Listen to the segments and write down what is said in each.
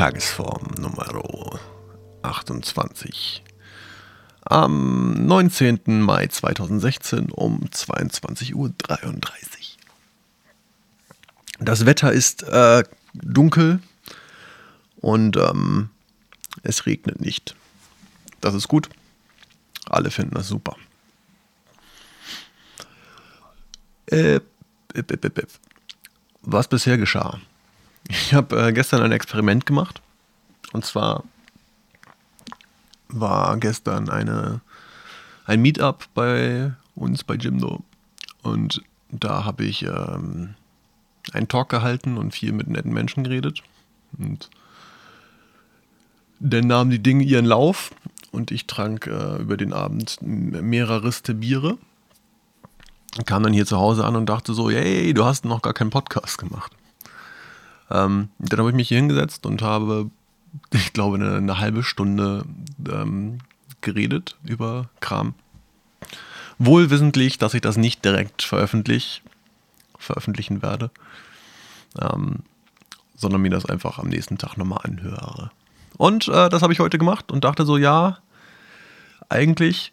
Tagesform Nummer 28. Am 19. Mai 2016 um 22.33 Uhr. Das Wetter ist äh, dunkel und ähm, es regnet nicht. Das ist gut. Alle finden das super. Äh, was bisher geschah. Ich habe äh, gestern ein Experiment gemacht. Und zwar war gestern eine, ein Meetup bei uns bei Jimdo. Und da habe ich ähm, einen Talk gehalten und viel mit netten Menschen geredet. Und dann nahmen die Dinge ihren Lauf und ich trank äh, über den Abend mehrere Riste Biere. Kam dann hier zu Hause an und dachte so, hey, du hast noch gar keinen Podcast gemacht. Ähm, dann habe ich mich hier hingesetzt und habe, ich glaube, eine, eine halbe Stunde ähm, geredet über Kram. Wohl wissentlich, dass ich das nicht direkt veröffentlich, veröffentlichen werde, ähm, sondern mir das einfach am nächsten Tag nochmal anhöre. Und äh, das habe ich heute gemacht und dachte so, ja, eigentlich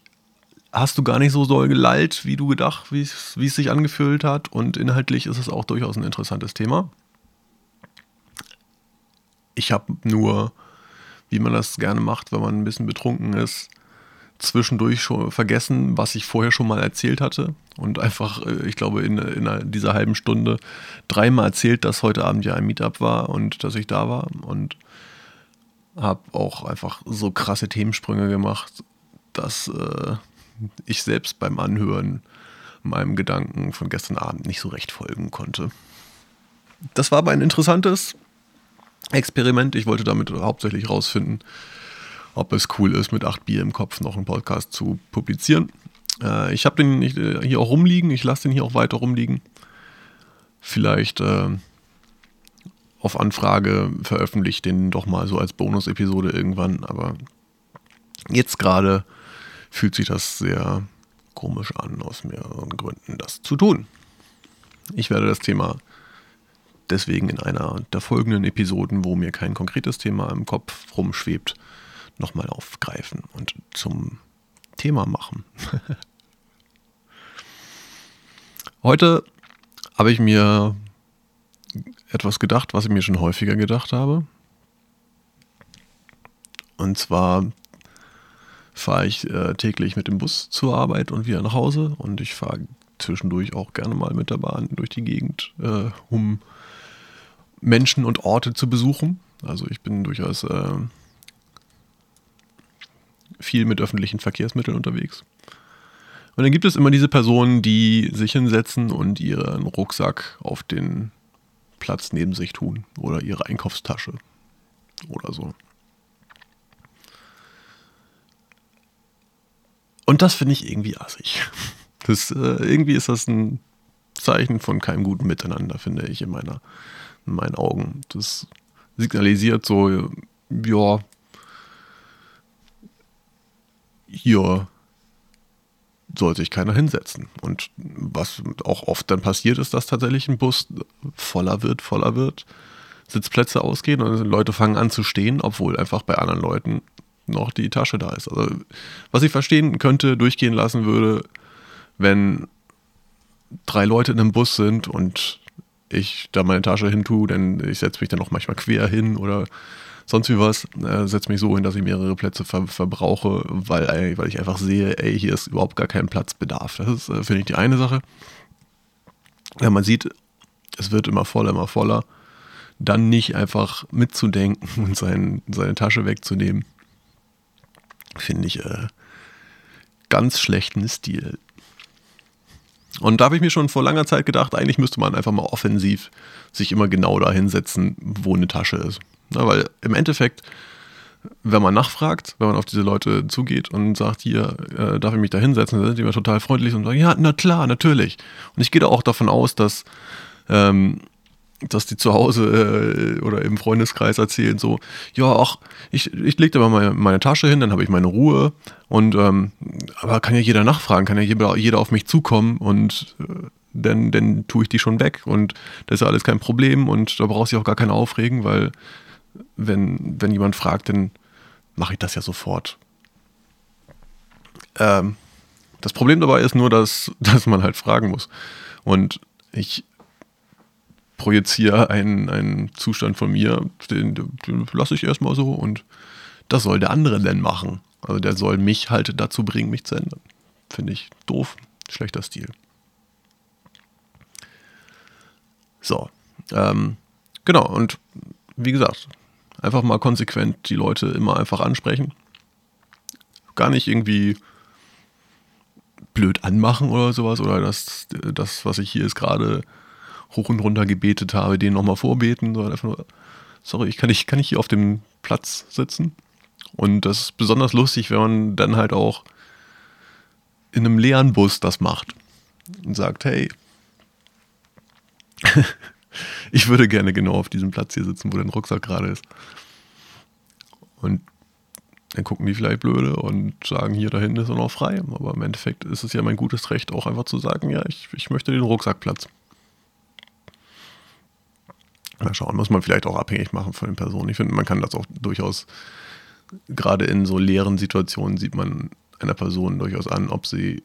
hast du gar nicht so doll gelallt, wie du gedacht, wie es sich angefühlt hat. Und inhaltlich ist es auch durchaus ein interessantes Thema. Ich habe nur, wie man das gerne macht, wenn man ein bisschen betrunken ist, zwischendurch schon vergessen, was ich vorher schon mal erzählt hatte. Und einfach, äh, ich glaube, in, in dieser halben Stunde dreimal erzählt, dass heute Abend ja ein Meetup war und dass ich da war. Und habe auch einfach so krasse Themensprünge gemacht, dass äh, ich selbst beim Anhören meinem Gedanken von gestern Abend nicht so recht folgen konnte. Das war aber ein interessantes Experiment. Ich wollte damit hauptsächlich rausfinden, ob es cool ist, mit acht Bier im Kopf noch einen Podcast zu publizieren. Äh, ich habe den äh, hier auch rumliegen. Ich lasse den hier auch weiter rumliegen. Vielleicht äh, auf Anfrage veröffentlicht den doch mal so als Bonus-Episode irgendwann. Aber jetzt gerade fühlt sich das sehr komisch an, aus mehreren Gründen das zu tun. Ich werde das Thema deswegen in einer der folgenden Episoden, wo mir kein konkretes Thema im Kopf rumschwebt, nochmal aufgreifen und zum Thema machen. Heute habe ich mir etwas gedacht, was ich mir schon häufiger gedacht habe. Und zwar fahre ich äh, täglich mit dem Bus zur Arbeit und wieder nach Hause und ich fahre zwischendurch auch gerne mal mit der Bahn durch die Gegend, äh, um Menschen und Orte zu besuchen. Also ich bin durchaus äh, viel mit öffentlichen Verkehrsmitteln unterwegs. Und dann gibt es immer diese Personen, die sich hinsetzen und ihren Rucksack auf den Platz neben sich tun oder ihre Einkaufstasche oder so. Und das finde ich irgendwie assig. Das, äh, irgendwie ist das ein Zeichen von keinem guten Miteinander, finde ich, in, meiner, in meinen Augen. Das signalisiert so, ja, hier soll sich keiner hinsetzen. Und was auch oft dann passiert ist, dass tatsächlich ein Bus voller wird, voller wird, Sitzplätze ausgehen und Leute fangen an zu stehen, obwohl einfach bei anderen Leuten noch die Tasche da ist. Also, was ich verstehen könnte, durchgehen lassen würde, wenn drei Leute in einem Bus sind und ich da meine Tasche hin tue, denn ich setze mich dann auch manchmal quer hin oder sonst wie was, äh, setze mich so hin, dass ich mehrere Plätze ver verbrauche, weil, weil ich einfach sehe, ey, hier ist überhaupt gar kein Platzbedarf. Das ist, äh, finde ich, die eine Sache. Ja, man sieht, es wird immer voller, immer voller. Dann nicht einfach mitzudenken und sein, seine Tasche wegzunehmen finde ich äh, ganz schlechten Stil. Und da habe ich mir schon vor langer Zeit gedacht, eigentlich müsste man einfach mal offensiv sich immer genau da hinsetzen, wo eine Tasche ist. Na, weil im Endeffekt, wenn man nachfragt, wenn man auf diese Leute zugeht und sagt, hier, äh, darf ich mich da hinsetzen, sind die immer total freundlich und sagen, ja, na klar, natürlich. Und ich gehe da auch davon aus, dass ähm, dass die zu Hause äh, oder im Freundeskreis erzählen, so, ja, ach, ich, ich lege da mal meine, meine, Tasche hin, dann habe ich meine Ruhe und ähm, aber kann ja jeder nachfragen, kann ja jeder, jeder auf mich zukommen und äh, dann, dann tue ich die schon weg und das ist ja alles kein Problem und da brauchst du auch gar keinen aufregen, weil wenn, wenn jemand fragt, dann mache ich das ja sofort. Ähm, das Problem dabei ist nur, dass, dass man halt fragen muss. Und ich projiziere einen, einen Zustand von mir, den, den lasse ich erstmal so und das soll der andere dann machen. Also der soll mich halt dazu bringen, mich zu ändern. Finde ich doof, schlechter Stil. So, ähm, genau, und wie gesagt, einfach mal konsequent die Leute immer einfach ansprechen. Gar nicht irgendwie blöd anmachen oder sowas oder das, das was ich hier jetzt gerade hoch und runter gebetet habe, den nochmal vorbeten, sondern einfach nur, sorry, ich kann nicht, kann nicht hier auf dem Platz sitzen. Und das ist besonders lustig, wenn man dann halt auch in einem leeren Bus das macht und sagt, hey, ich würde gerne genau auf diesem Platz hier sitzen, wo dein Rucksack gerade ist. Und dann gucken die vielleicht blöde und sagen, hier da hinten ist er noch frei. Aber im Endeffekt ist es ja mein gutes Recht, auch einfach zu sagen, ja, ich, ich möchte den Rucksackplatz. Mal schauen, muss man vielleicht auch abhängig machen von den Personen. Ich finde, man kann das auch durchaus, gerade in so leeren Situationen, sieht man einer Person durchaus an, ob sie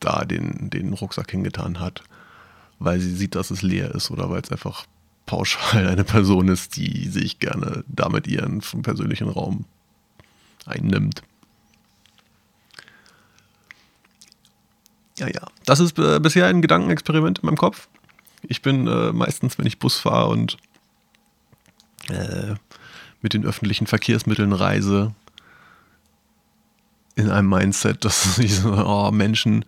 da den, den Rucksack hingetan hat, weil sie sieht, dass es leer ist oder weil es einfach pauschal eine Person ist, die sich gerne damit ihren persönlichen Raum einnimmt. Ja, ja. Das ist äh, bisher ein Gedankenexperiment in meinem Kopf. Ich bin äh, meistens, wenn ich Bus fahre und äh, mit den öffentlichen Verkehrsmitteln reise, in einem Mindset, dass ich so, oh, Menschen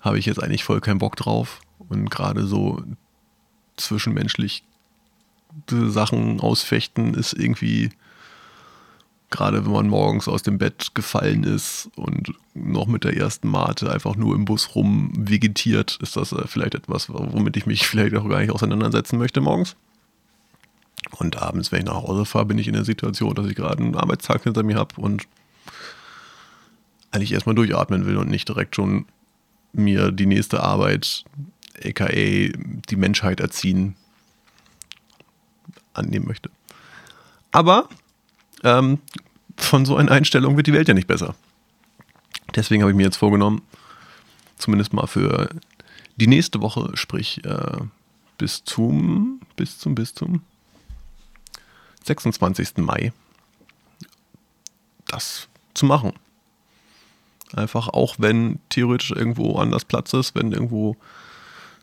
habe ich jetzt eigentlich voll keinen Bock drauf. Und gerade so zwischenmenschlich Sachen ausfechten ist irgendwie, gerade wenn man morgens aus dem Bett gefallen ist und noch mit der ersten Mate einfach nur im Bus rum vegetiert, ist das äh, vielleicht etwas, womit ich mich vielleicht auch gar nicht auseinandersetzen möchte morgens. Und abends, wenn ich nach Hause fahre, bin ich in der Situation, dass ich gerade einen Arbeitstag hinter mir habe und eigentlich erstmal durchatmen will und nicht direkt schon mir die nächste Arbeit, aka die Menschheit erziehen, annehmen möchte. Aber ähm, von so einer Einstellung wird die Welt ja nicht besser. Deswegen habe ich mir jetzt vorgenommen, zumindest mal für die nächste Woche, sprich äh, bis zum, bis zum, bis zum 26. Mai, das zu machen. Einfach auch wenn theoretisch irgendwo anders Platz ist, wenn irgendwo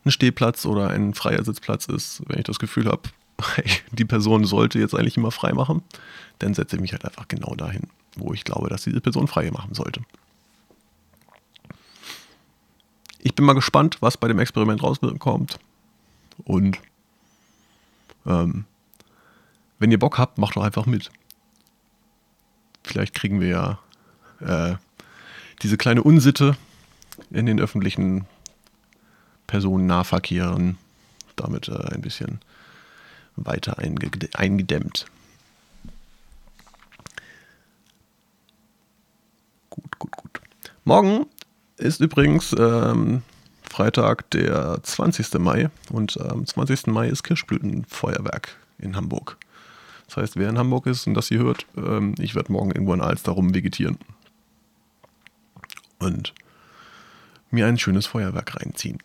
ein Stehplatz oder ein freier Sitzplatz ist, wenn ich das Gefühl habe, die Person sollte jetzt eigentlich immer frei machen, dann setze ich mich halt einfach genau dahin, wo ich glaube, dass diese Person frei machen sollte. Ich bin mal gespannt, was bei dem Experiment rauskommt. Und ähm, wenn ihr Bock habt, macht doch einfach mit. Vielleicht kriegen wir ja äh, diese kleine Unsitte in den öffentlichen Personennahverkehren damit äh, ein bisschen weiter eingedämmt. Gut, gut, gut. Morgen ist übrigens ähm, Freitag, der 20. Mai und am 20. Mai ist Kirschblütenfeuerwerk in Hamburg. Das heißt, wer in Hamburg ist und das hier hört, ähm, ich werde morgen irgendwo in Alster rum vegetieren. Und mir ein schönes Feuerwerk reinziehen.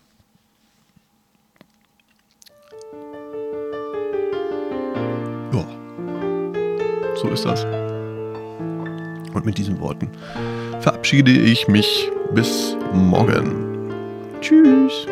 Ist das. Und mit diesen Worten verabschiede ich mich bis morgen. Tschüss.